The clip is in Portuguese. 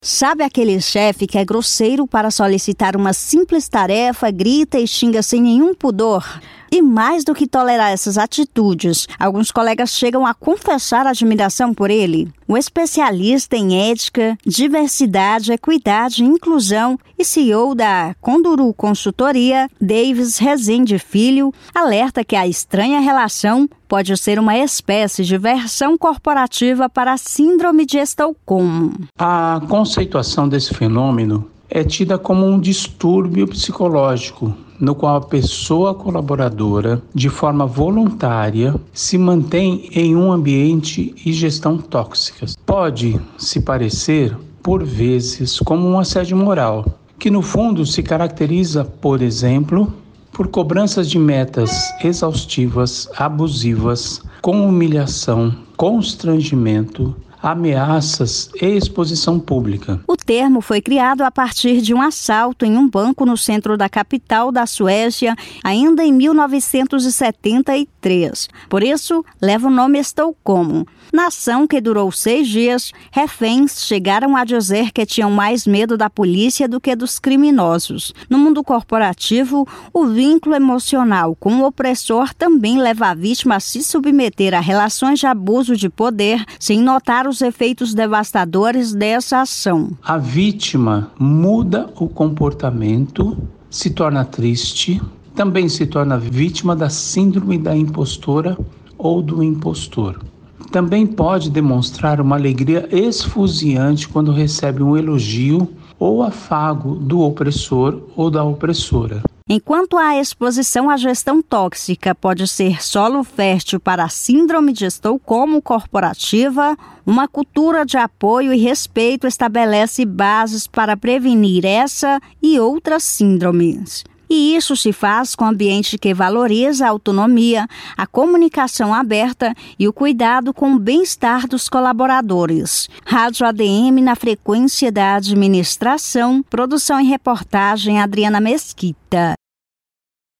Sabe aquele chefe que é grosseiro para solicitar uma simples tarefa, grita e xinga sem nenhum pudor? E mais do que tolerar essas atitudes, alguns colegas chegam a confessar admiração por ele. O especialista em ética, diversidade, equidade e inclusão e CEO da Conduru Consultoria, Davis Rezende Filho, alerta que a estranha relação pode ser uma espécie de versão corporativa para a síndrome de Estocolmo. A conceituação desse fenômeno é tida como um distúrbio psicológico no qual a pessoa colaboradora, de forma voluntária, se mantém em um ambiente e gestão tóxicas. Pode se parecer, por vezes, como um assédio moral, que no fundo se caracteriza, por exemplo, por cobranças de metas exaustivas, abusivas, com humilhação, constrangimento, ameaças e exposição pública. O termo foi criado a partir de um assalto em um banco no centro da capital da Suécia, ainda em 1973. Por isso, leva o nome Estocolmo. Na ação, que durou seis dias, reféns chegaram a dizer que tinham mais medo da polícia do que dos criminosos. No mundo corporativo, o vínculo emocional com o opressor também leva a vítima a se submeter a relações de abuso de poder sem notar os efeitos devastadores dessa ação. A vítima muda o comportamento, se torna triste, também se torna vítima da síndrome da impostora ou do impostor. Também pode demonstrar uma alegria esfuziante quando recebe um elogio ou afago do opressor ou da opressora. Enquanto a exposição à gestão tóxica pode ser solo fértil para a síndrome de Estocolmo corporativa, uma cultura de apoio e respeito estabelece bases para prevenir essa e outras síndromes. E isso se faz com um ambiente que valoriza a autonomia, a comunicação aberta e o cuidado com o bem-estar dos colaboradores. Rádio ADM na frequência da administração, produção e reportagem Adriana Mesquita.